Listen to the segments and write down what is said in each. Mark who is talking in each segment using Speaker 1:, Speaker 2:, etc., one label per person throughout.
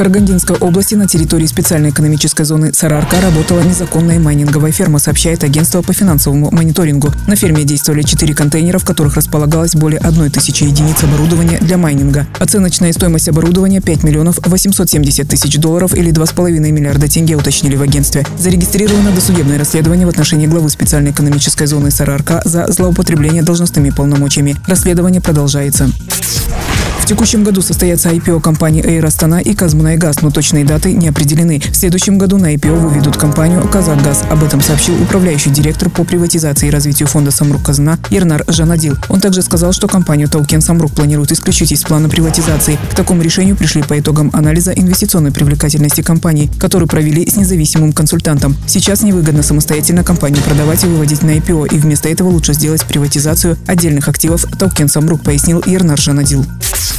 Speaker 1: Карагандинской области на территории специальной экономической зоны Сарарка работала незаконная майнинговая ферма, сообщает агентство по финансовому мониторингу. На ферме действовали четыре контейнера, в которых располагалось более одной тысячи единиц оборудования для майнинга. Оценочная стоимость оборудования 5 миллионов 870 тысяч долларов или 2,5 миллиарда тенге, уточнили в агентстве. Зарегистрировано досудебное расследование в отношении главы специальной экономической зоны Сарарка за злоупотребление должностными полномочиями. Расследование продолжается текущем году состоятся IPO компании Air Astana и Казмунайгаз, но точные даты не определены. В следующем году на IPO выведут компанию Казахгаз. Об этом сообщил управляющий директор по приватизации и развитию фонда Самрук Казна Ернар Жанадил. Он также сказал, что компанию Таукен Самрук планирует исключить из плана приватизации. К такому решению пришли по итогам анализа инвестиционной привлекательности компании, который провели с независимым консультантом. Сейчас невыгодно самостоятельно компанию продавать и выводить на IPO, и вместо этого лучше сделать приватизацию отдельных активов Таукен Самрук, пояснил Ернар Жанадил.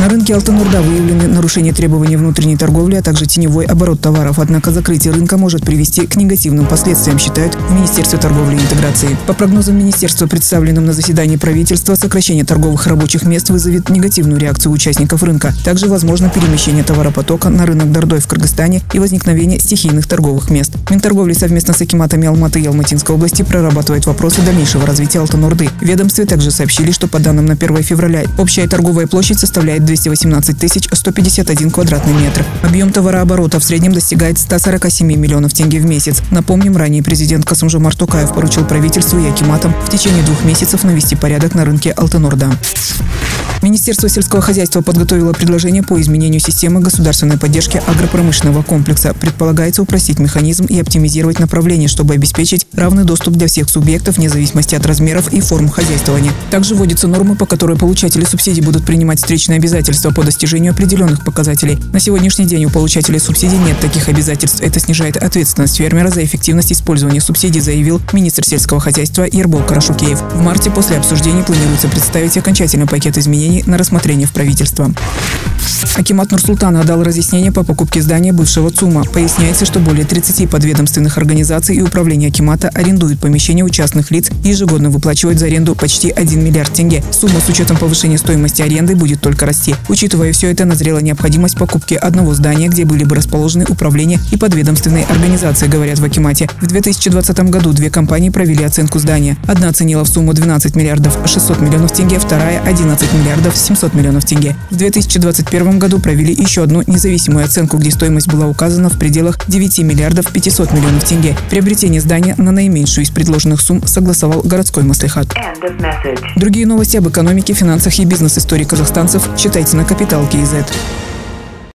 Speaker 1: На рынке Алтанурда выявлены нарушения требований внутренней торговли, а также теневой оборот товаров. Однако закрытие рынка может привести к негативным последствиям, считают в Министерстве торговли и интеграции. По прогнозам министерства, представленным на заседании правительства, сокращение торговых рабочих мест вызовет негативную реакцию участников рынка. Также возможно перемещение товаропотока на рынок Дордой в Кыргызстане и возникновение стихийных торговых мест. Минторговли совместно с Акиматами Алматы и Алматинской области прорабатывает вопросы дальнейшего развития Алтанурды. В ведомстве также сообщили, что по данным на 1 февраля общая торговая площадь составляет 218 тысяч 151 квадратный метр. Объем товарооборота в среднем достигает 147 миллионов тенге в месяц. Напомним, ранее президент Касымжомар Токаев поручил правительству и Акиматам в течение двух месяцев навести порядок на рынке Алтанорда. Министерство сельского хозяйства подготовило предложение по изменению системы государственной поддержки агропромышленного комплекса. Предполагается упростить механизм и оптимизировать направление, чтобы обеспечить равный доступ для всех субъектов вне зависимости от размеров и форм хозяйствования. Также вводятся нормы, по которой получатели субсидий будут принимать встречные обязательства по достижению определенных показателей. На сегодняшний день у получателей субсидий нет таких обязательств. Это снижает ответственность фермера за эффективность использования субсидий, заявил министр сельского хозяйства Ербол Карашукеев. В марте после обсуждений планируется представить окончательный пакет изменений на рассмотрение в правительство. Акимат Нурсултана дал разъяснение по покупке здания бывшего ЦУМа. Поясняется, что более 30 подведомственных организаций и управления Акимата арендуют помещения у частных лиц и ежегодно выплачивают за аренду почти 1 миллиард тенге. Сумма с учетом повышения стоимости аренды будет только расти. Учитывая все это, назрела необходимость покупки одного здания, где были бы расположены управления и подведомственные организации, говорят в Акимате. В 2020 году две компании провели оценку здания. Одна оценила в сумму 12 миллиардов 600 миллионов тенге, вторая – 11 миллиардов 700 миллионов тенге. В 2021 году провели еще одну независимую оценку, где стоимость была указана в пределах 9 миллиардов 500 миллионов тенге. Приобретение здания на наименьшую из предложенных сумм согласовал городской маслихат. Другие новости об экономике, финансах и бизнес-истории казахстанцев читайте на Капитал Киезет.